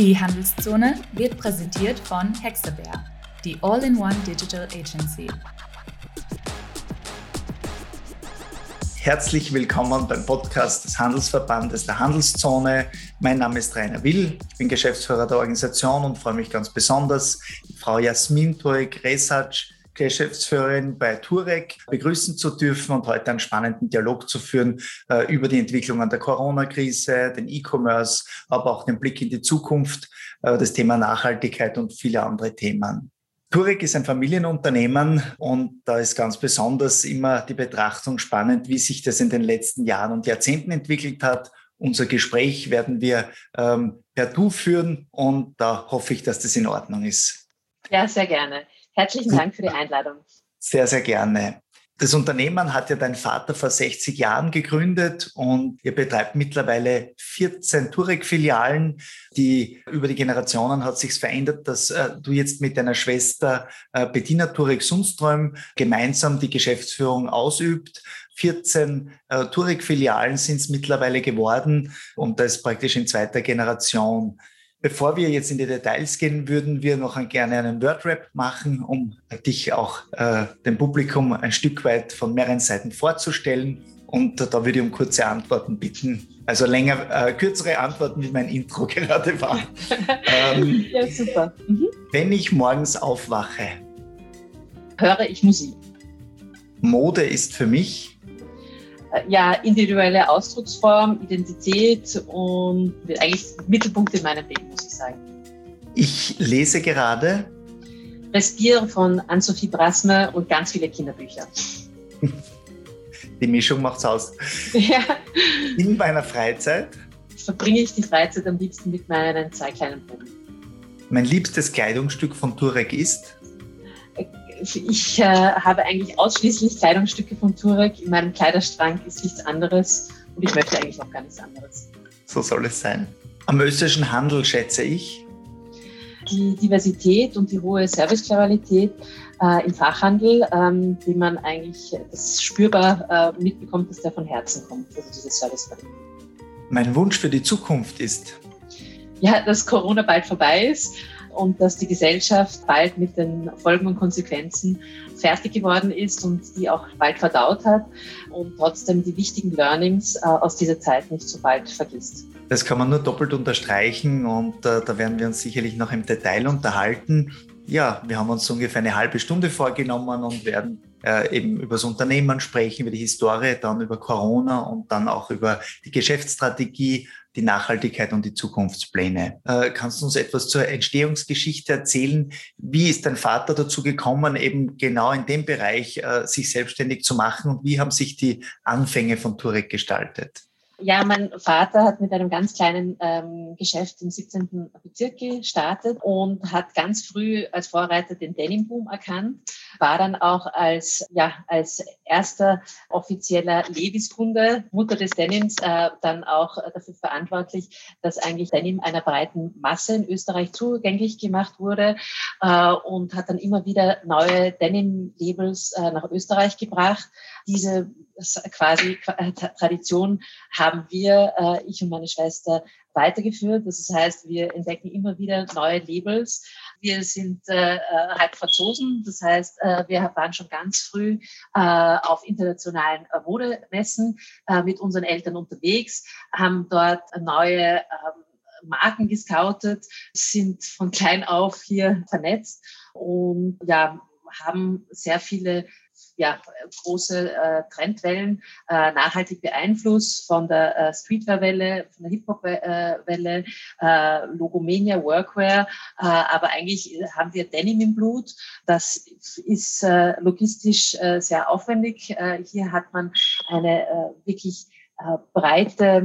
Die Handelszone wird präsentiert von Hexabear, die All-in-One Digital Agency. Herzlich willkommen beim Podcast des Handelsverbandes der Handelszone. Mein Name ist Rainer Will, ich bin Geschäftsführer der Organisation und freue mich ganz besonders, Frau Jasmin Turek-Resac, Geschäftsführerin bei Turek, begrüßen zu dürfen und heute einen spannenden Dialog zu führen äh, über die Entwicklungen der Corona-Krise, den E-Commerce, aber auch den Blick in die Zukunft, äh, das Thema Nachhaltigkeit und viele andere Themen. Turek ist ein Familienunternehmen und da ist ganz besonders immer die Betrachtung spannend, wie sich das in den letzten Jahren und Jahrzehnten entwickelt hat. Unser Gespräch werden wir ähm, per Du führen und da hoffe ich, dass das in Ordnung ist. Ja, sehr gerne. Herzlichen Dank für die Einladung. Sehr, sehr gerne. Das Unternehmen hat ja dein Vater vor 60 Jahren gegründet und ihr betreibt mittlerweile 14 Turek-Filialen. Die über die Generationen hat sich verändert, dass äh, du jetzt mit deiner Schwester äh, Bettina Turek-Sundström gemeinsam die Geschäftsführung ausübt. 14 äh, Turek-Filialen sind es mittlerweile geworden und das praktisch in zweiter Generation. Bevor wir jetzt in die Details gehen, würden wir noch gerne einen Wordrap machen, um dich auch äh, dem Publikum ein Stück weit von mehreren Seiten vorzustellen. Und da würde ich um kurze Antworten bitten. Also länger, äh, kürzere Antworten, wie mein Intro gerade war. ähm, ja, super. Mhm. Wenn ich morgens aufwache, höre ich Musik. Mode ist für mich äh, ja, individuelle Ausdrucksform, Identität und eigentlich Mittelpunkt in meinem Leben, muss ich sagen. Ich lese gerade Respire von Anne-Sophie Brasme und ganz viele Kinderbücher. Die Mischung macht's aus. Ja. In meiner Freizeit verbringe ich die Freizeit am liebsten mit meinen zwei kleinen Buben. Mein liebstes Kleidungsstück von Turek ist? Ich äh, habe eigentlich ausschließlich Kleidungsstücke von Turek. In meinem Kleiderschrank ist nichts anderes und ich möchte eigentlich auch gar nichts anderes. So soll es sein. Am österreichischen Handel schätze ich die Diversität und die hohe Servicequalität äh, im Fachhandel, ähm, die man eigentlich das spürbar äh, mitbekommt, dass der von Herzen kommt, also diese Servicequalität. Mein Wunsch für die Zukunft ist, ja, dass Corona bald vorbei ist und dass die Gesellschaft bald mit den Folgen und Konsequenzen fertig geworden ist und die auch bald verdaut hat und trotzdem die wichtigen Learnings äh, aus dieser Zeit nicht so bald vergisst. Das kann man nur doppelt unterstreichen und äh, da werden wir uns sicherlich noch im Detail unterhalten. Ja, wir haben uns ungefähr eine halbe Stunde vorgenommen und werden äh, eben über das Unternehmen sprechen, über die Historie, dann über Corona und dann auch über die Geschäftsstrategie die Nachhaltigkeit und die Zukunftspläne. Äh, kannst du uns etwas zur Entstehungsgeschichte erzählen? Wie ist dein Vater dazu gekommen, eben genau in dem Bereich äh, sich selbstständig zu machen und wie haben sich die Anfänge von Turek gestaltet? Ja, mein Vater hat mit einem ganz kleinen ähm, Geschäft im 17. Bezirk gestartet und hat ganz früh als Vorreiter den Denim-Boom erkannt, war dann auch als, ja, als erster offizieller Levis-Kunde, Mutter des Denims, äh, dann auch dafür verantwortlich, dass eigentlich Denim einer breiten Masse in Österreich zugänglich gemacht wurde äh, und hat dann immer wieder neue Denim-Labels äh, nach Österreich gebracht. Diese quasi äh, Tradition haben wir, äh, ich und meine Schwester, weitergeführt. Das heißt, wir entdecken immer wieder neue Labels. Wir sind äh, äh, halb Franzosen, das heißt, äh, wir waren schon ganz früh äh, auf internationalen äh, Modemessen äh, mit unseren Eltern unterwegs, haben dort neue ähm, Marken gescoutet, sind von klein auf hier vernetzt und ja, haben sehr viele ja, große äh, Trendwellen äh, nachhaltig beeinflusst von der äh, Streetwear-Welle, von der Hip-Hop-Welle, äh, Logomania, Workwear, äh, aber eigentlich haben wir Denim im Blut. Das ist äh, logistisch äh, sehr aufwendig. Äh, hier hat man eine äh, wirklich äh, breite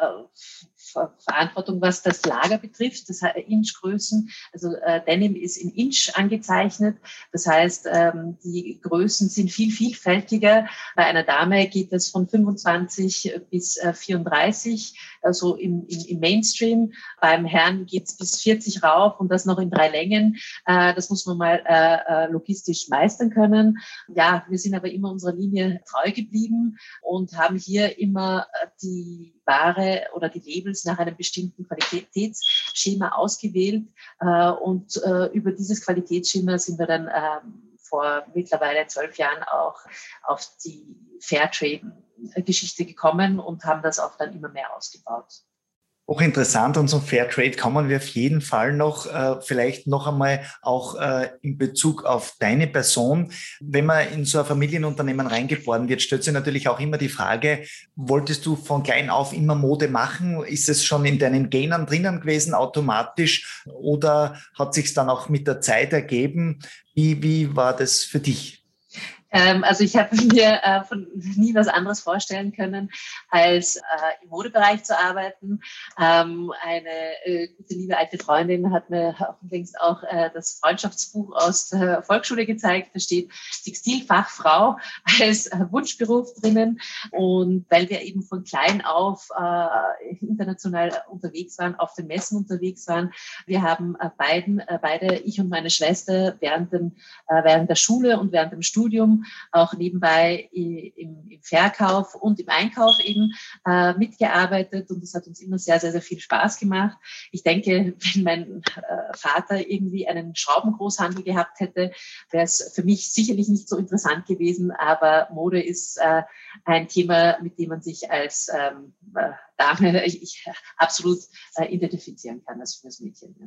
äh, Verantwortung, was das Lager betrifft, das Inchgrößen. Also äh, Denim ist in Inch angezeichnet. Das heißt, ähm, die Größen sind viel vielfältiger. Bei einer Dame geht es von 25 bis äh, 34, also im, im, im Mainstream. Beim Herrn geht es bis 40 rauf und das noch in drei Längen. Äh, das muss man mal äh, äh, logistisch meistern können. Ja, wir sind aber immer unserer Linie treu geblieben und haben hier immer äh, die Ware oder die Labels nach einem bestimmten Qualitätsschema ausgewählt. Äh, und äh, über dieses Qualitätsschema sind wir dann ähm, vor mittlerweile zwölf Jahren auch auf die Fairtrade-Geschichte gekommen und haben das auch dann immer mehr ausgebaut. Hochinteressant und zum Fairtrade kommen wir auf jeden Fall noch, äh, vielleicht noch einmal auch äh, in Bezug auf deine Person. Wenn man in so ein Familienunternehmen reingeboren wird, stellt sich natürlich auch immer die Frage, wolltest du von klein auf immer Mode machen? Ist es schon in deinen Genen drinnen gewesen, automatisch? Oder hat sich dann auch mit der Zeit ergeben? Wie, wie war das für dich? Ähm, also ich habe mir äh, von nie was anderes vorstellen können, als äh, im Modebereich zu arbeiten. Ähm, eine äh, gute liebe alte Freundin hat mir auch längst auch äh, das Freundschaftsbuch aus der Volksschule gezeigt. Da steht Textilfachfrau als äh, Wunschberuf drinnen. Und weil wir eben von klein auf äh, international unterwegs waren, auf den Messen unterwegs waren, wir haben beiden, beide, ich und meine Schwester, während, dem, während der Schule und während dem Studium auch nebenbei im, im Verkauf und im Einkauf eben äh, mitgearbeitet und das hat uns immer sehr, sehr, sehr viel Spaß gemacht. Ich denke, wenn mein äh, Vater irgendwie einen Schraubengroßhandel gehabt hätte, wäre es für mich sicherlich nicht so interessant gewesen, aber Mode ist äh, ein Thema, mit dem man sich als ähm, äh, Dame ich, ich absolut äh, identifizieren kann als junges Mädchen. Ja.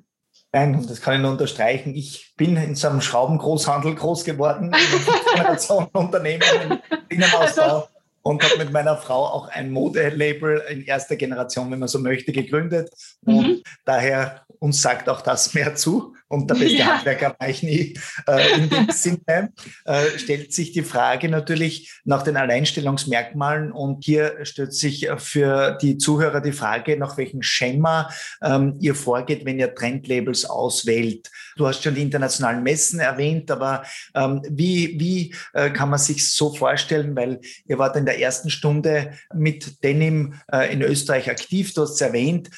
Nein, das kann ich nur unterstreichen. Ich bin in so einem Schraubengroßhandel groß geworden, in so einem Unternehmen im Innenausbau also, und habe mit meiner Frau auch ein Modelabel in erster Generation, wenn man so möchte, gegründet. Und mhm. daher uns sagt auch das mehr zu und der beste ja. Handwerker war ich nie. Äh, in dem Sinne äh, stellt sich die Frage natürlich nach den Alleinstellungsmerkmalen und hier stellt sich für die Zuhörer die Frage, nach welchem Schema ähm, ihr vorgeht, wenn ihr Trendlabels auswählt. Du hast schon die internationalen Messen erwähnt, aber ähm, wie, wie äh, kann man sich so vorstellen, weil ihr wart in der ersten Stunde mit Denim äh, in Österreich aktiv, du hast es erwähnt,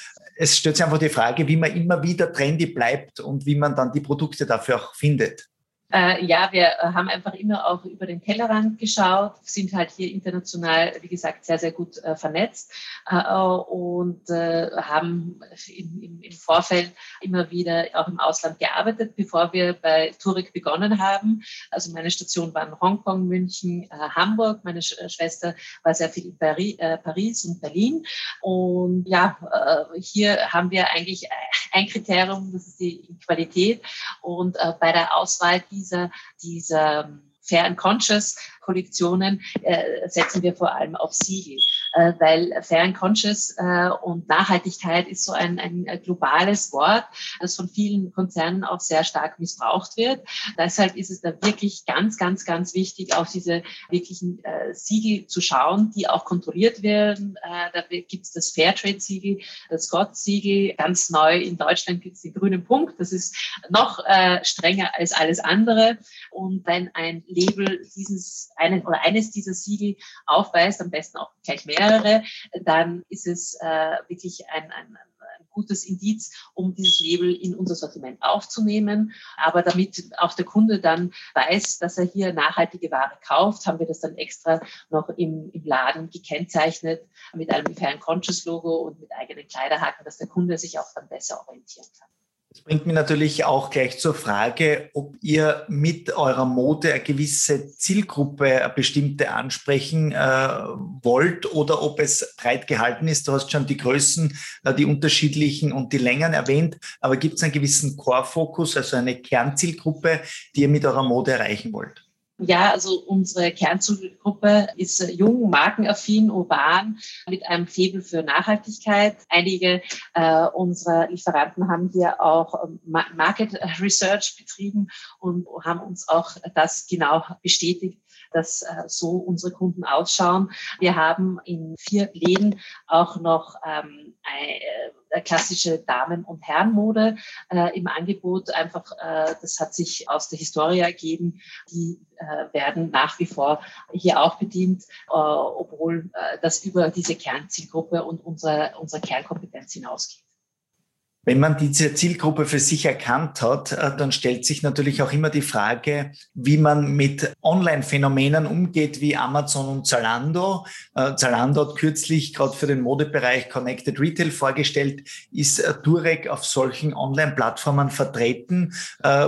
es stellt sich einfach die Frage, wie man immer wieder trendy bleibt und wie man dann die Produkte dafür auch findet. Äh, ja, wir äh, haben einfach immer auch über den Tellerrand geschaut, sind halt hier international, wie gesagt, sehr, sehr gut äh, vernetzt äh, und äh, haben im, im, im, Vorfeld immer wieder auch im Ausland gearbeitet, bevor wir bei Turek begonnen haben. Also meine Station waren Hongkong, München, äh, Hamburg. Meine Sch Schwester war sehr viel in Paris, Paris und Berlin. Und ja, hier haben wir eigentlich ein Kriterium, das ist die Qualität. Und bei der Auswahl dieser, dieser Fair and Conscious Kollektionen äh, setzen wir vor allem auf Siegel äh, weil Fair and Conscious äh, und Nachhaltigkeit ist so ein, ein globales Wort, das von vielen Konzernen auch sehr stark missbraucht wird. Deshalb ist es da wirklich ganz, ganz, ganz wichtig, auf diese wirklichen äh, Siegel zu schauen, die auch kontrolliert werden. Äh, da gibt es das Fairtrade-Siegel, das Scott-Siegel. Ganz neu in Deutschland gibt es den grünen Punkt. Das ist noch äh, strenger als alles andere. Und wenn ein Label dieses einen oder eines dieser Siegel aufweist, am besten auch gleich mehr mehrere, dann ist es äh, wirklich ein, ein, ein gutes Indiz, um dieses Label in unser Sortiment aufzunehmen. Aber damit auch der Kunde dann weiß, dass er hier nachhaltige Ware kauft, haben wir das dann extra noch im, im Laden gekennzeichnet mit einem Fair Conscious Logo und mit eigenen Kleiderhaken, dass der Kunde sich auch dann besser orientieren kann. Das bringt mich natürlich auch gleich zur Frage, ob ihr mit eurer Mode eine gewisse Zielgruppe, eine bestimmte ansprechen äh, wollt oder ob es breit gehalten ist. Du hast schon die Größen, äh, die unterschiedlichen und die Längen erwähnt, aber gibt es einen gewissen Core-Fokus, also eine Kernzielgruppe, die ihr mit eurer Mode erreichen wollt? Ja, also unsere Kernzielgruppe ist äh, jung, markenaffin, urban, mit einem Febel für Nachhaltigkeit. Einige äh, unserer Lieferanten haben hier auch ähm, Market Research betrieben und haben uns auch das genau bestätigt, dass äh, so unsere Kunden ausschauen. Wir haben in vier Läden auch noch ähm, äh, klassische Damen- und Herrenmode äh, im Angebot. Einfach, äh, das hat sich aus der Historie ergeben. Die äh, werden nach wie vor hier auch bedient, äh, obwohl äh, das über diese Kernzielgruppe und unsere, unsere Kernkompetenz hinausgeht. Wenn man diese Zielgruppe für sich erkannt hat, äh, dann stellt sich natürlich auch immer die Frage, wie man mit Online-Phänomenen umgeht wie Amazon und Zalando. Äh, Zalando hat kürzlich gerade für den Modebereich Connected Retail vorgestellt, ist äh, Durek auf solchen Online-Plattformen vertreten,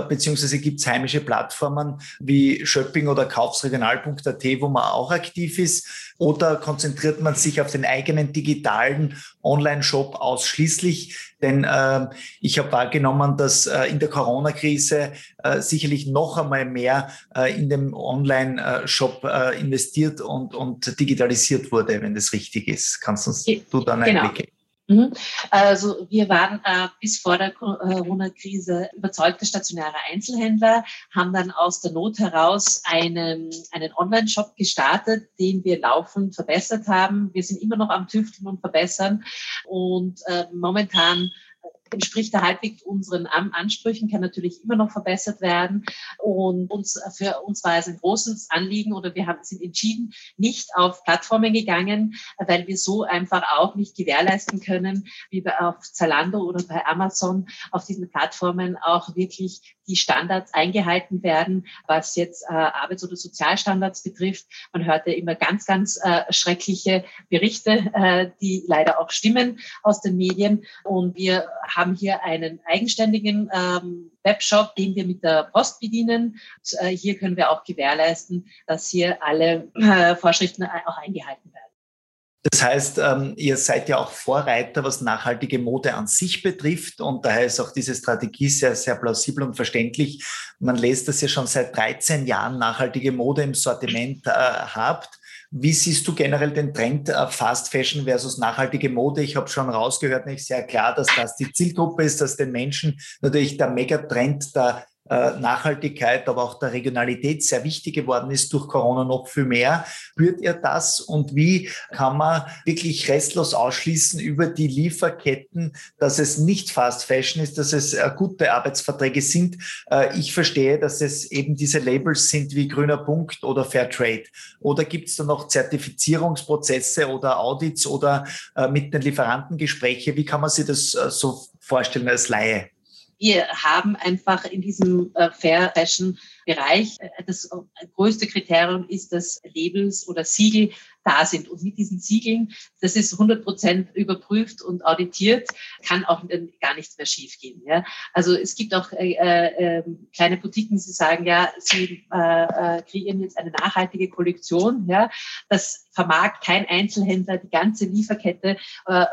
beziehungsweise gibt es heimische Plattformen wie Shopping oder Kaufsregional.at, wo man auch aktiv ist. Oder konzentriert man sich auf den eigenen digitalen Online-Shop ausschließlich? Denn äh, ich habe wahrgenommen, dass äh, in der Corona-Krise äh, sicherlich noch einmal mehr äh, in dem Online-Shop äh, investiert und, und digitalisiert wurde, wenn das richtig ist. Kannst uns du dann einen genau. Blick geben? Mhm. Also wir waren äh, bis vor der Corona-Krise überzeugte stationäre Einzelhändler, haben dann aus der Not heraus einen, einen Online-Shop gestartet, den wir laufend verbessert haben. Wir sind immer noch am Tüfteln und verbessern und äh, momentan entspricht er halbwegs unseren Ansprüchen, kann natürlich immer noch verbessert werden. Und uns, für uns war es ein großes Anliegen oder wir haben, sind entschieden nicht auf Plattformen gegangen, weil wir so einfach auch nicht gewährleisten können, wie bei auf Zalando oder bei Amazon auf diesen Plattformen auch wirklich die Standards eingehalten werden, was jetzt äh, Arbeits- oder Sozialstandards betrifft. Man hört ja immer ganz, ganz äh, schreckliche Berichte, äh, die leider auch stimmen aus den Medien. Und wir haben hier einen eigenständigen ähm, Webshop, den wir mit der Post bedienen. Und, äh, hier können wir auch gewährleisten, dass hier alle äh, Vorschriften auch eingehalten werden. Das heißt, ähm, ihr seid ja auch Vorreiter, was nachhaltige Mode an sich betrifft. Und daher ist auch diese Strategie sehr, sehr plausibel und verständlich. Man lässt das ja schon seit 13 Jahren nachhaltige Mode im Sortiment äh, habt. Wie siehst du generell den Trend äh, Fast Fashion versus nachhaltige Mode? Ich habe schon rausgehört, nicht sehr klar, dass das die Zielgruppe ist, dass den Menschen natürlich der Megatrend der Nachhaltigkeit, aber auch der Regionalität sehr wichtig geworden ist durch Corona noch viel mehr. Spürt ihr das und wie kann man wirklich restlos ausschließen über die Lieferketten, dass es nicht Fast Fashion ist, dass es äh, gute Arbeitsverträge sind? Äh, ich verstehe, dass es eben diese Labels sind wie grüner Punkt oder Fair Trade. Oder gibt es da noch Zertifizierungsprozesse oder Audits oder mit den Lieferanten Gespräche? Wie kann man sich das so vorstellen als Laie? Wir haben einfach in diesem äh, Fair Fashion Bereich äh, das äh, größte Kriterium ist, dass Labels oder Siegel da sind. Und mit diesen Siegeln, das ist 100 Prozent überprüft und auditiert, kann auch gar nichts mehr schiefgehen. Ja? Also es gibt auch äh, äh, ähm, kleine Boutiquen, die sagen, ja, sie äh, äh, kreieren jetzt eine nachhaltige Kollektion. Ja? Das vermag kein Einzelhändler die ganze Lieferkette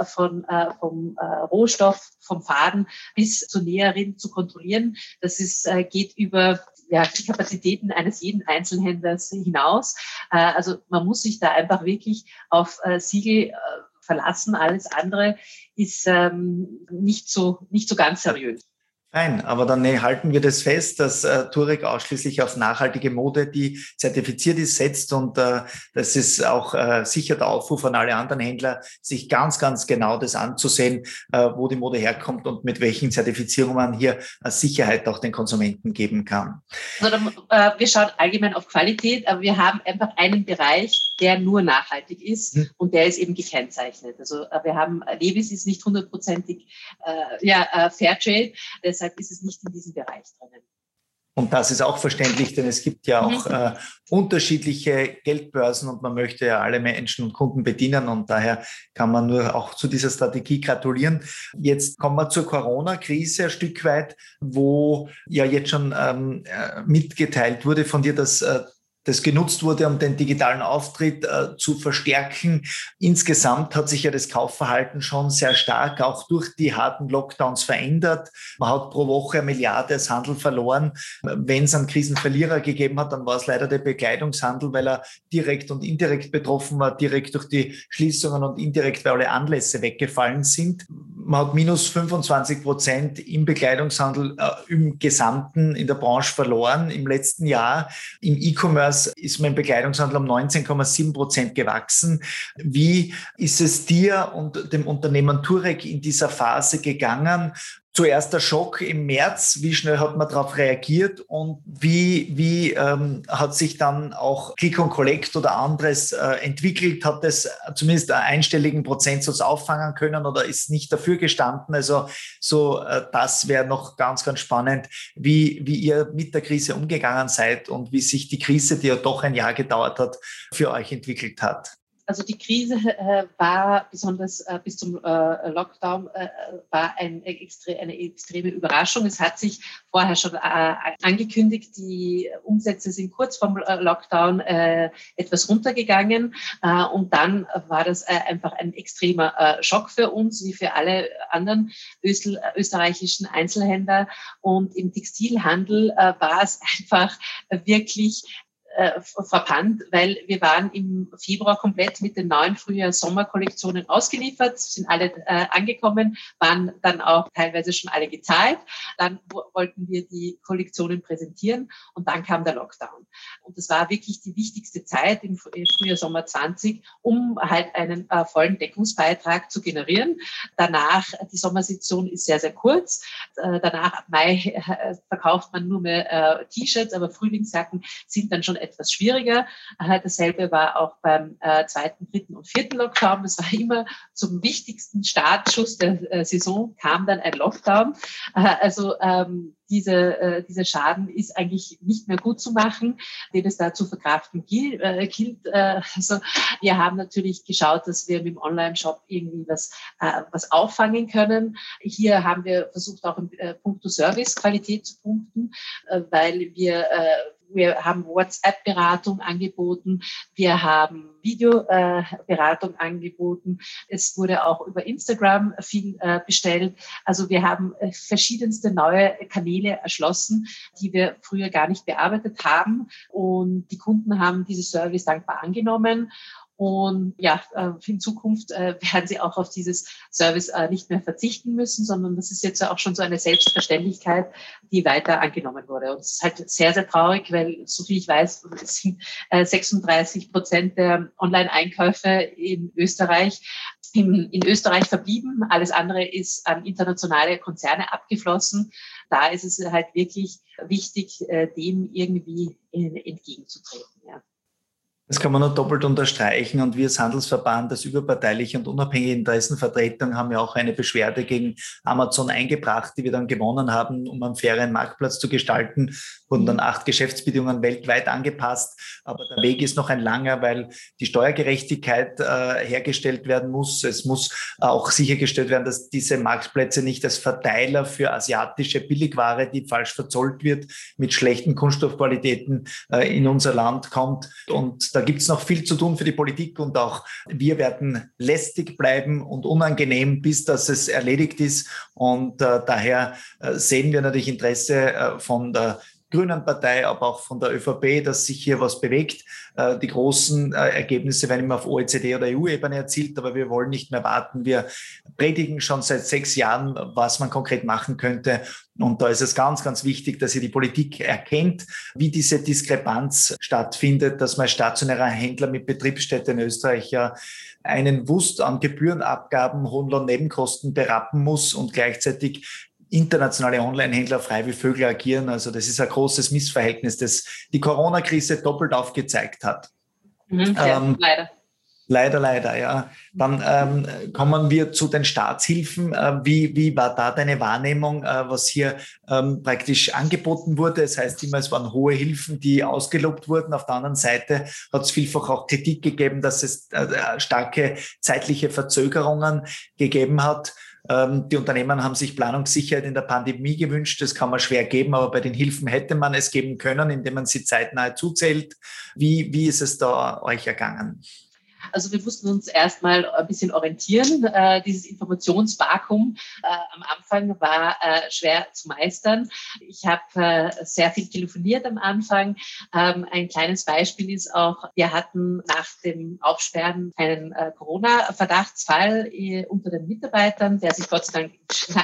von, vom Rohstoff, vom Faden bis zur Näherin zu kontrollieren. Das ist, geht über ja, die Kapazitäten eines jeden Einzelhändlers hinaus. Äh, also man muss sich da einfach wirklich auf äh, Siegel äh, verlassen. Alles andere ist ähm, nicht so nicht so ganz seriös. Nein, aber dann nee, halten wir das fest, dass äh, Turek ausschließlich auf nachhaltige Mode, die zertifiziert ist, setzt und äh, das ist auch äh, sicher der Aufruf an alle anderen Händler, sich ganz, ganz genau das anzusehen, äh, wo die Mode herkommt und mit welchen Zertifizierungen man hier äh, Sicherheit auch den Konsumenten geben kann. Also, äh, wir schauen allgemein auf Qualität, aber wir haben einfach einen Bereich, der nur nachhaltig ist hm. und der ist eben gekennzeichnet. Also äh, wir haben, Levis ist nicht hundertprozentig äh, ja, äh, Fairtrade, deshalb ist es nicht in diesem Bereich drinnen. Und das ist auch verständlich, denn es gibt ja auch mhm. äh, unterschiedliche Geldbörsen und man möchte ja alle Menschen und Kunden bedienen und daher kann man nur auch zu dieser Strategie gratulieren. Jetzt kommen wir zur Corona-Krise ein Stück weit, wo ja jetzt schon ähm, äh, mitgeteilt wurde von dir, dass äh, das genutzt wurde, um den digitalen Auftritt äh, zu verstärken. Insgesamt hat sich ja das Kaufverhalten schon sehr stark auch durch die harten Lockdowns verändert. Man hat pro Woche eine Milliarde als Handel verloren. Wenn es einen Krisenverlierer gegeben hat, dann war es leider der Bekleidungshandel, weil er direkt und indirekt betroffen war, direkt durch die Schließungen und indirekt, weil alle Anlässe weggefallen sind. Man hat minus 25 Prozent im Bekleidungshandel äh, im Gesamten in der Branche verloren im letzten Jahr. Im E-Commerce Vorjahres ist mein Bekleidungshandel um 19,7 Prozent gewachsen. Wie ist es dir und dem Unternehmen Turek in dieser Phase gegangen? Zuerst der Schock im März, wie schnell hat man darauf reagiert und wie, wie ähm, hat sich dann auch Click und Collect oder anderes äh, entwickelt? Hat es zumindest einen einstelligen Prozentsatz auffangen können oder ist nicht dafür gestanden? Also so, äh, das wäre noch ganz, ganz spannend, wie, wie ihr mit der Krise umgegangen seid und wie sich die Krise, die ja doch ein Jahr gedauert hat, für euch entwickelt hat. Also die Krise äh, war besonders äh, bis zum äh, Lockdown äh, war ein, extre eine extreme Überraschung. Es hat sich vorher schon äh, angekündigt, die Umsätze sind kurz vom äh, Lockdown etwas runtergegangen und dann war das einfach ein extremer Schock für uns, wie für alle anderen öster österreichischen Einzelhändler. Und im Textilhandel war es einfach wirklich äh, verpannt, weil wir waren im Februar komplett mit den neuen Frühjahr-Sommer-Kollektionen ausgeliefert, sind alle äh, angekommen, waren dann auch teilweise schon alle gezahlt. Dann wollten wir die Kollektionen präsentieren und dann kam der Lockdown. Und das war wirklich die wichtigste Zeit im Frühjahr Sommer 20, um halt einen äh, vollen Deckungsbeitrag zu generieren. Danach, die Sommersaison ist sehr, sehr kurz. Äh, danach ab Mai äh, verkauft man nur mehr äh, T-Shirts, aber Frühlingsjacken sind dann schon etwas schwieriger. Dasselbe war auch beim äh, zweiten, dritten und vierten Lockdown. Das war immer zum wichtigsten Startschuss der äh, Saison kam dann ein Lockdown. Also ähm, diese, äh, dieser Schaden ist eigentlich nicht mehr gut zu machen, den es da zu verkraften gilt. Also wir haben natürlich geschaut, dass wir mit dem Online-Shop irgendwie was, was auffangen können. Hier haben wir versucht, auch im äh, Punkto Service Qualität zu punkten, weil wir wir haben WhatsApp-Beratung angeboten, wir haben Videoberatung angeboten. Es wurde auch über Instagram viel äh, bestellt. Also wir haben äh, verschiedenste neue Kanäle erschlossen, die wir früher gar nicht bearbeitet haben. Und die Kunden haben diese Service dankbar angenommen. Und ja, äh, in Zukunft äh, werden sie auch auf dieses Service äh, nicht mehr verzichten müssen, sondern das ist jetzt auch schon so eine Selbstverständlichkeit, die weiter angenommen wurde. Und es ist halt sehr, sehr traurig, weil, so viel ich weiß, sind 36 Prozent der Online-Einkäufe in Österreich in, in Österreich verblieben. Alles andere ist an internationale Konzerne abgeflossen. Da ist es halt wirklich wichtig, dem irgendwie entgegenzutreten. Ja. Das kann man nur doppelt unterstreichen. Und wir als Handelsverband, als überparteiliche und unabhängige Interessenvertretung, haben ja auch eine Beschwerde gegen Amazon eingebracht, die wir dann gewonnen haben, um einen fairen Marktplatz zu gestalten. Wurden dann acht Geschäftsbedingungen weltweit angepasst. Aber der Weg ist noch ein langer, weil die Steuergerechtigkeit äh, hergestellt werden muss. Es muss auch sichergestellt werden, dass diese Marktplätze nicht als Verteiler für asiatische Billigware, die falsch verzollt wird, mit schlechten Kunststoffqualitäten äh, in unser Land kommt. Und da gibt es noch viel zu tun für die Politik und auch wir werden lästig bleiben und unangenehm, bis dass es erledigt ist. Und äh, daher äh, sehen wir natürlich Interesse äh, von der Grünen Partei, aber auch von der ÖVP, dass sich hier was bewegt. Äh, die großen äh, Ergebnisse werden immer auf OECD- oder EU-Ebene erzielt, aber wir wollen nicht mehr warten. Wir predigen schon seit sechs Jahren, was man konkret machen könnte. Und da ist es ganz, ganz wichtig, dass hier die Politik erkennt, wie diese Diskrepanz stattfindet, dass man als stationärer Händler mit Betriebsstätte in Österreich ja einen Wust an Gebührenabgaben, Hohenlohn-Nebenkosten berappen muss und gleichzeitig internationale Online-Händler frei wie Vögel agieren. Also das ist ein großes Missverhältnis, das die Corona-Krise doppelt aufgezeigt hat. Mhm, ja, ähm, leider. Leider, leider, ja. Dann ähm, kommen wir zu den Staatshilfen. Äh, wie, wie war da deine Wahrnehmung, äh, was hier ähm, praktisch angeboten wurde? Das heißt immer, es waren hohe Hilfen, die ausgelobt wurden. Auf der anderen Seite hat es vielfach auch Kritik gegeben, dass es äh, starke zeitliche Verzögerungen gegeben hat. Ähm, die Unternehmen haben sich Planungssicherheit in der Pandemie gewünscht. Das kann man schwer geben, aber bei den Hilfen hätte man es geben können, indem man sie zeitnah zuzählt. Wie, wie ist es da euch ergangen? Also wir mussten uns erstmal ein bisschen orientieren. Äh, dieses Informationsvakuum äh, am Anfang war äh, schwer zu meistern. Ich habe äh, sehr viel telefoniert am Anfang. Ähm, ein kleines Beispiel ist auch, wir hatten nach dem Aufsperren einen äh, Corona-Verdachtsfall äh, unter den Mitarbeitern, der sich Gott sei Dank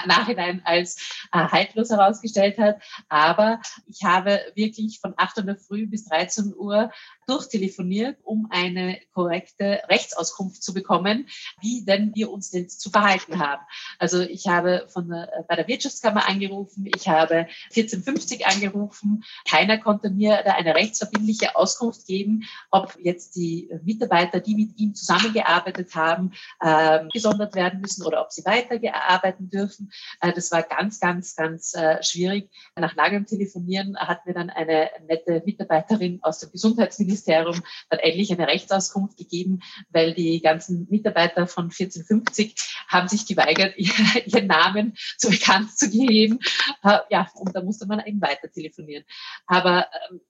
Nachhinein als haltlos herausgestellt hat. Aber ich habe wirklich von 8 Uhr früh bis 13 Uhr durchtelefoniert, um eine korrekte Rechtsauskunft zu bekommen, wie denn wir uns denn zu verhalten haben. Also ich habe von der, bei der Wirtschaftskammer angerufen, ich habe 1450 angerufen. Keiner konnte mir da eine rechtsverbindliche Auskunft geben, ob jetzt die Mitarbeiter, die mit ihm zusammengearbeitet haben, äh, gesondert werden müssen oder ob sie weiterarbeiten dürfen. Äh, das war ganz, ganz, ganz äh, schwierig. Nach langem Telefonieren hat mir dann eine nette Mitarbeiterin aus dem Gesundheitsministerium dann endlich eine Rechtsauskunft gegeben, weil die ganzen Mitarbeiter von 1450 haben sich geweigert, ihren Namen zu bekannt zu geben. Äh, ja, und da musste man eben weiter telefonieren. Aber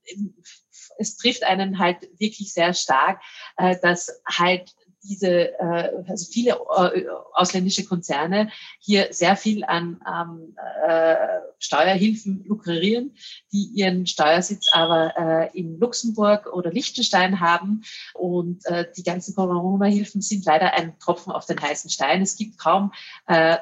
ähm, es trifft einen halt wirklich sehr stark, äh, dass halt diese, äh, also viele äh, ausländische Konzerne hier sehr viel an ähm, äh, Steuerhilfen lukrerieren, die ihren Steuersitz aber in Luxemburg oder Liechtenstein haben. Und die ganzen Corona-Hilfen sind leider ein Tropfen auf den heißen Stein. Es gibt kaum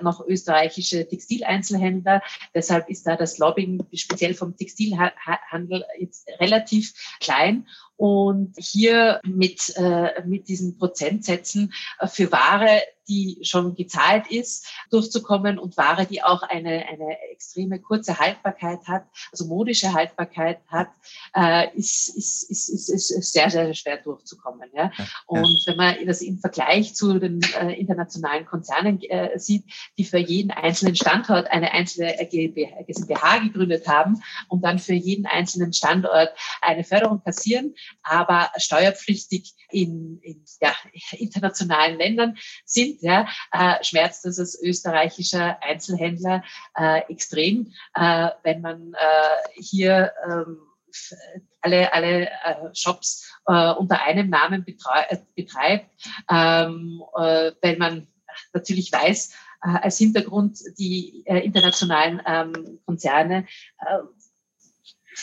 noch österreichische Textileinzelhändler. Deshalb ist da das Lobbying speziell vom Textilhandel jetzt relativ klein und hier mit, mit diesen Prozentsätzen äh, für Ware die schon gezahlt ist, durchzukommen und Ware, die auch eine, eine extreme kurze Haltbarkeit hat, also modische Haltbarkeit hat, äh, ist, ist, ist, ist, ist sehr, sehr schwer durchzukommen. Ja? Und wenn man das im Vergleich zu den äh, internationalen Konzernen äh, sieht, die für jeden einzelnen Standort eine einzelne GmbH gegründet haben und dann für jeden einzelnen Standort eine Förderung kassieren, aber steuerpflichtig in, in ja, internationalen Ländern sind, sind, ja, äh, schmerzt das als österreichischer Einzelhändler äh, extrem, äh, wenn man äh, hier ähm, alle, alle äh, Shops äh, unter einem Namen betreibt, ähm, äh, weil man natürlich weiß, als Hintergrund die internationalen ähm, Konzerne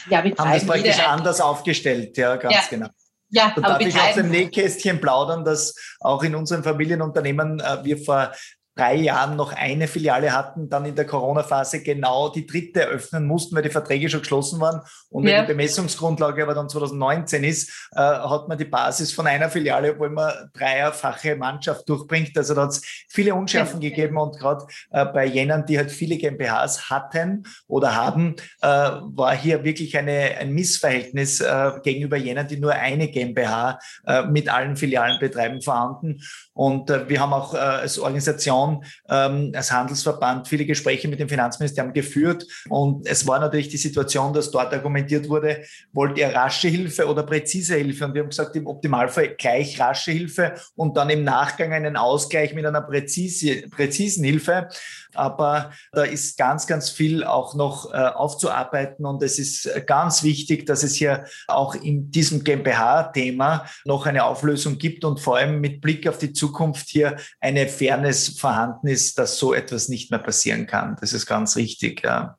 ja. Haben das praktisch anders aufgestellt, ja, ganz ja, genau. Ja, da darf ich aus dem Nähkästchen plaudern, dass auch in unserem Familienunternehmen äh, wir vor drei Jahren noch eine Filiale hatten, dann in der Corona-Phase genau die dritte eröffnen mussten, weil die Verträge schon geschlossen waren. Und ja. wenn die Bemessungsgrundlage aber dann 2019 ist, äh, hat man die Basis von einer Filiale, obwohl man dreierfache Mannschaft durchbringt. Also da hat es viele Unschärfen ja. gegeben und gerade äh, bei jenen, die halt viele GmbHs hatten oder haben, äh, war hier wirklich eine, ein Missverhältnis äh, gegenüber jenen, die nur eine GmbH äh, mit allen Filialen betreiben, vorhanden. Und äh, wir haben auch als Organisation Organisation ähm, als Handelsverband viele Gespräche mit dem Finanzministerium geführt. Und es war natürlich die Situation, dass dort argumentiert wurde, wollt ihr rasche Hilfe oder präzise Hilfe? Und wir haben gesagt, im Optimalfall gleich rasche Hilfe und dann im Nachgang einen Ausgleich mit einer präzise, präzisen Hilfe. Aber da ist ganz, ganz viel auch noch äh, aufzuarbeiten. Und es ist ganz wichtig, dass es hier auch in diesem GmbH-Thema noch eine Auflösung gibt und vor allem mit Blick auf die Zukunft hier eine Fairness vorhanden ist, dass so etwas nicht mehr passieren kann. Das ist ganz richtig. Ja.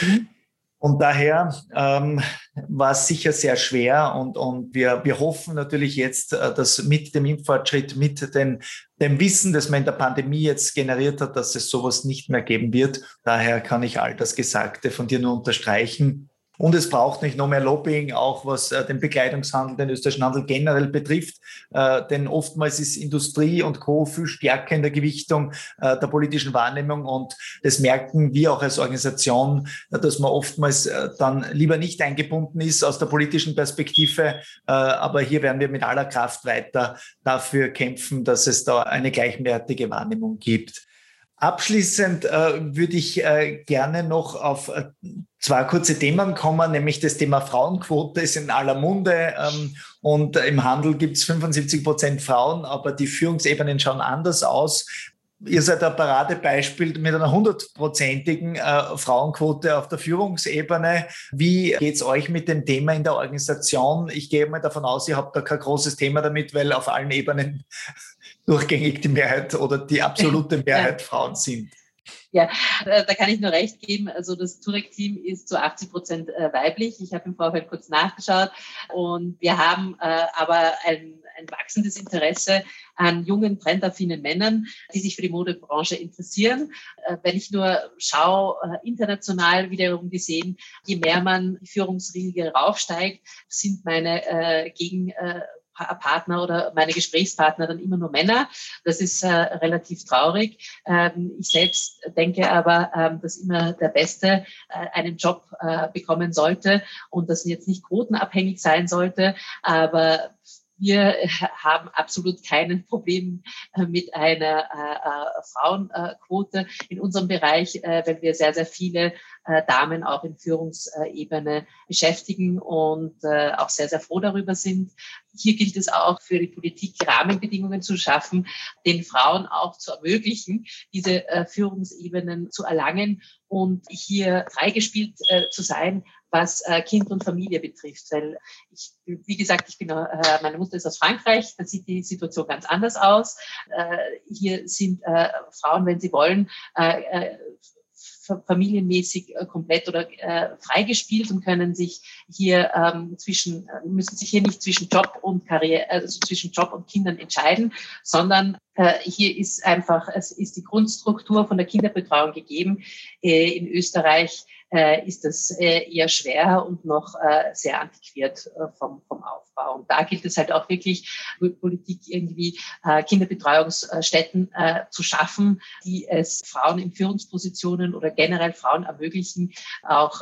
Mhm. Und daher ähm, war es sicher sehr schwer und, und wir, wir hoffen natürlich jetzt, äh, dass mit dem Impffortschritt, mit den, dem Wissen, das man in der Pandemie jetzt generiert hat, dass es sowas nicht mehr geben wird. Daher kann ich all das Gesagte von dir nur unterstreichen. Und es braucht nicht noch mehr Lobbying, auch was äh, den Bekleidungshandel, den österreichischen Handel generell betrifft. Äh, denn oftmals ist Industrie und Co. viel stärker in der Gewichtung äh, der politischen Wahrnehmung. Und das merken wir auch als Organisation, dass man oftmals dann lieber nicht eingebunden ist aus der politischen Perspektive. Aber hier werden wir mit aller Kraft weiter dafür kämpfen, dass es da eine gleichwertige Wahrnehmung gibt. Abschließend äh, würde ich äh, gerne noch auf äh, zwei kurze Themen kommen, nämlich das Thema Frauenquote ist in aller Munde ähm, und im Handel gibt es 75 Prozent Frauen, aber die Führungsebenen schauen anders aus. Ihr seid ein Paradebeispiel mit einer hundertprozentigen äh, Frauenquote auf der Führungsebene. Wie geht's euch mit dem Thema in der Organisation? Ich gehe mal davon aus, ihr habt da kein großes Thema damit, weil auf allen Ebenen durchgängig die Mehrheit oder die absolute Mehrheit. Frauen sind. Ja, da kann ich nur recht geben. Also das Turek-Team ist zu 80 Prozent äh, weiblich. Ich habe im Vorfeld kurz nachgeschaut und wir haben äh, aber ein, ein wachsendes Interesse an jungen, trendaffinen Männern, die sich für die Modebranche interessieren. Äh, wenn ich nur schaue, international wiederum gesehen, je mehr man die Führungsriege raufsteigt, sind meine gegen Partner oder meine Gesprächspartner dann immer nur Männer. Das ist äh, relativ traurig. Ähm, ich selbst denke aber, ähm, dass immer der Beste äh, einen Job äh, bekommen sollte und das jetzt nicht quotenabhängig sein sollte. Aber wir haben absolut kein Problem äh, mit einer äh, äh, Frauenquote in unserem Bereich, weil wir sehr, sehr viele äh, Damen auch in Führungsebene beschäftigen und äh, auch sehr, sehr froh darüber sind. Hier gilt es auch für die Politik, Rahmenbedingungen zu schaffen, den Frauen auch zu ermöglichen, diese Führungsebenen zu erlangen und hier freigespielt zu sein, was äh, Kind und Familie betrifft. Weil ich, wie gesagt, ich bin, äh, meine Mutter ist aus Frankreich, da sieht die Situation ganz anders aus. Äh, hier sind äh, Frauen, wenn sie wollen, äh, äh, familienmäßig äh, komplett oder äh, freigespielt und können sich hier ähm, zwischen, äh, müssen sich hier nicht zwischen Job und Karriere, also zwischen Job und Kindern entscheiden, sondern hier ist einfach, es ist die Grundstruktur von der Kinderbetreuung gegeben. In Österreich äh, ist das äh, eher schwer und noch äh, sehr antiquiert äh, vom, vom Aufbau. Und da gilt es halt auch wirklich, Politik irgendwie äh, Kinderbetreuungsstätten äh, zu schaffen, die es Frauen in Führungspositionen oder generell Frauen ermöglichen, auch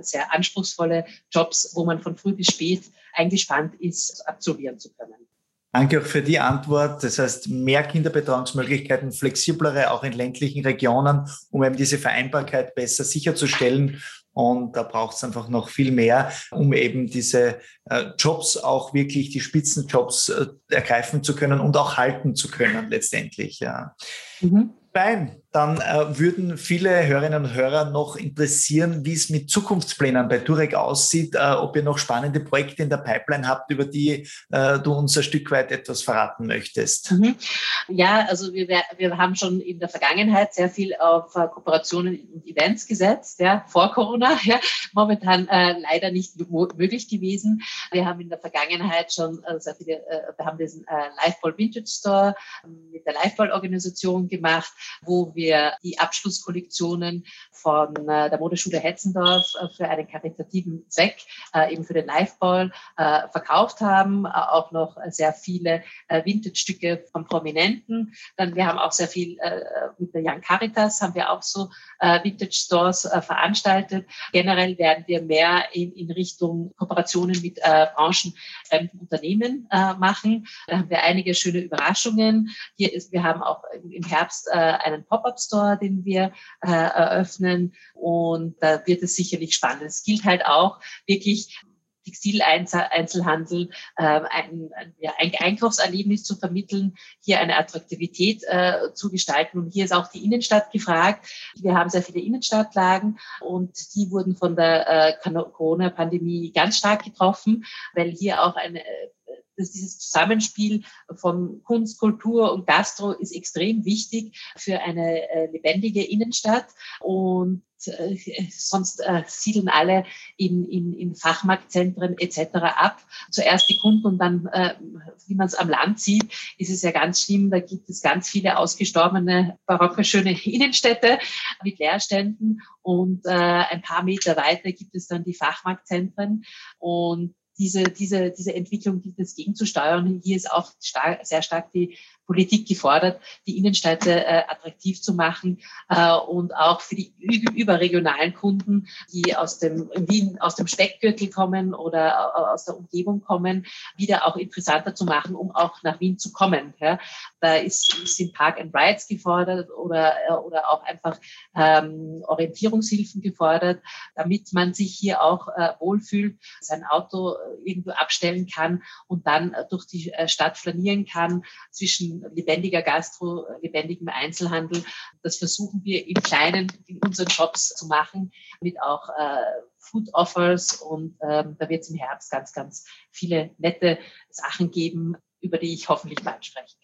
sehr anspruchsvolle Jobs, wo man von früh bis spät eingespannt ist, absolvieren zu können. Danke auch für die Antwort. Das heißt, mehr Kinderbetreuungsmöglichkeiten, flexiblere, auch in ländlichen Regionen, um eben diese Vereinbarkeit besser sicherzustellen. Und da braucht es einfach noch viel mehr, um eben diese äh, Jobs auch wirklich, die Spitzenjobs äh, ergreifen zu können und auch halten zu können letztendlich. Ja. Mhm. Bein, dann äh, würden viele Hörerinnen und Hörer noch interessieren, wie es mit Zukunftsplänen bei Turek aussieht, äh, ob ihr noch spannende Projekte in der Pipeline habt, über die äh, du uns ein Stück weit etwas verraten möchtest. Mhm. Ja, also wir, wir haben schon in der Vergangenheit sehr viel auf äh, Kooperationen und Events gesetzt, ja, vor Corona, ja, momentan äh, leider nicht möglich gewesen. Wir haben in der Vergangenheit schon äh, sehr viele, wir haben diesen Liveball Vintage Store ähm, mit der Liveball-Organisation gemacht wo wir die Abschlusskollektionen von äh, der Modeschule Hetzendorf äh, für einen karitativen Zweck, äh, eben für den Liveball, verkauft haben. Auch noch sehr viele Vintage-Stücke von Prominenten. Dann, wir haben auch sehr viel mit der Young Caritas, haben wir auch so Vintage-Stores veranstaltet. Generell werden wir mehr in, in Richtung Kooperationen mit branchenfremden Unternehmen machen. Da haben wir einige schöne Überraschungen. Hier ist, wir haben auch im Herbst einen Pop-up-Store, den wir eröffnen und da wird es sicherlich spannend. Es gilt halt auch wirklich Textileinzelhandel äh, ein, ein Einkaufserlebnis zu vermitteln, hier eine Attraktivität äh, zu gestalten. Und hier ist auch die Innenstadt gefragt. Wir haben sehr viele Innenstadtlagen und die wurden von der äh, Corona-Pandemie ganz stark getroffen, weil hier auch eine dass dieses Zusammenspiel von Kunst, Kultur und Gastro ist extrem wichtig für eine äh, lebendige Innenstadt. Und äh, sonst äh, siedeln alle in, in, in Fachmarktzentren etc. ab. Zuerst die Kunden und dann, äh, wie man es am Land sieht, ist es ja ganz schlimm. Da gibt es ganz viele ausgestorbene, barocke, schöne Innenstädte mit Leerständen und äh, ein paar Meter weiter gibt es dann die Fachmarktzentren und diese, diese, diese Entwicklung gilt es gegenzusteuern. Hier ist auch stark, sehr stark die Politik gefordert, die Innenstädte äh, attraktiv zu machen äh, und auch für die überregionalen Kunden, die aus dem Wien, aus dem Speckgürtel kommen oder äh, aus der Umgebung kommen, wieder auch interessanter zu machen, um auch nach Wien zu kommen. Ja. Da ist, sind Park and Rides gefordert oder, äh, oder auch einfach ähm, Orientierungshilfen gefordert, damit man sich hier auch äh, wohlfühlt, sein Auto äh, irgendwo abstellen kann und dann durch die Stadt flanieren kann zwischen lebendiger Gastro, lebendigem Einzelhandel. Das versuchen wir im Kleinen in unseren Shops zu machen, mit auch äh, Food Offers und ähm, da wird es im Herbst ganz, ganz viele nette Sachen geben, über die ich hoffentlich mal sprechen.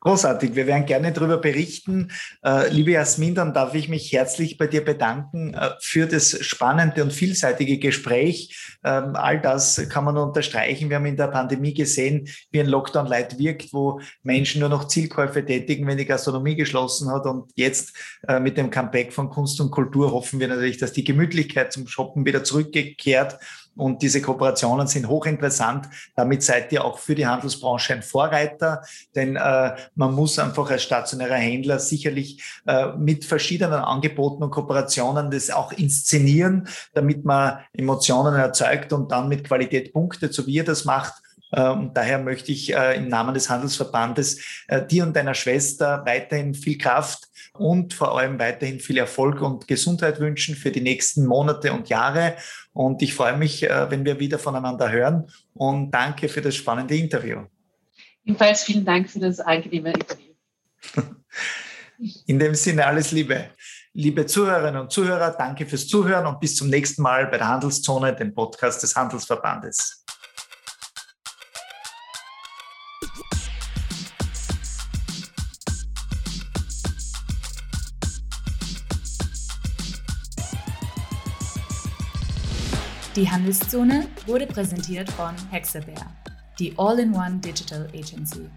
Großartig, wir werden gerne darüber berichten. Äh, liebe Jasmin, dann darf ich mich herzlich bei dir bedanken äh, für das spannende und vielseitige Gespräch. Ähm, all das kann man nur unterstreichen. Wir haben in der Pandemie gesehen, wie ein Lockdown Light wirkt, wo Menschen nur noch Zielkäufe tätigen, wenn die Gastronomie geschlossen hat. Und jetzt äh, mit dem Comeback von Kunst und Kultur hoffen wir natürlich, dass die Gemütlichkeit zum Shoppen wieder zurückgekehrt und diese Kooperationen sind hochinteressant. Damit seid ihr auch für die Handelsbranche ein Vorreiter, denn äh, man muss einfach als stationärer Händler sicherlich äh, mit verschiedenen Angeboten und Kooperationen das auch inszenieren, damit man Emotionen erzeugt und dann mit Qualität punktet, so wie ihr das macht. Äh, und daher möchte ich äh, im Namen des Handelsverbandes äh, dir und deiner Schwester weiterhin viel Kraft und vor allem weiterhin viel Erfolg und Gesundheit wünschen für die nächsten Monate und Jahre. Und ich freue mich, wenn wir wieder voneinander hören. Und danke für das spannende Interview. Ebenfalls vielen Dank für das angenehme Interview. In dem Sinne alles Liebe. Liebe Zuhörerinnen und Zuhörer, danke fürs Zuhören und bis zum nächsten Mal bei der Handelszone, dem Podcast des Handelsverbandes. Die Handelszone wurde präsentiert von Hexabear, die All-in-One Digital Agency.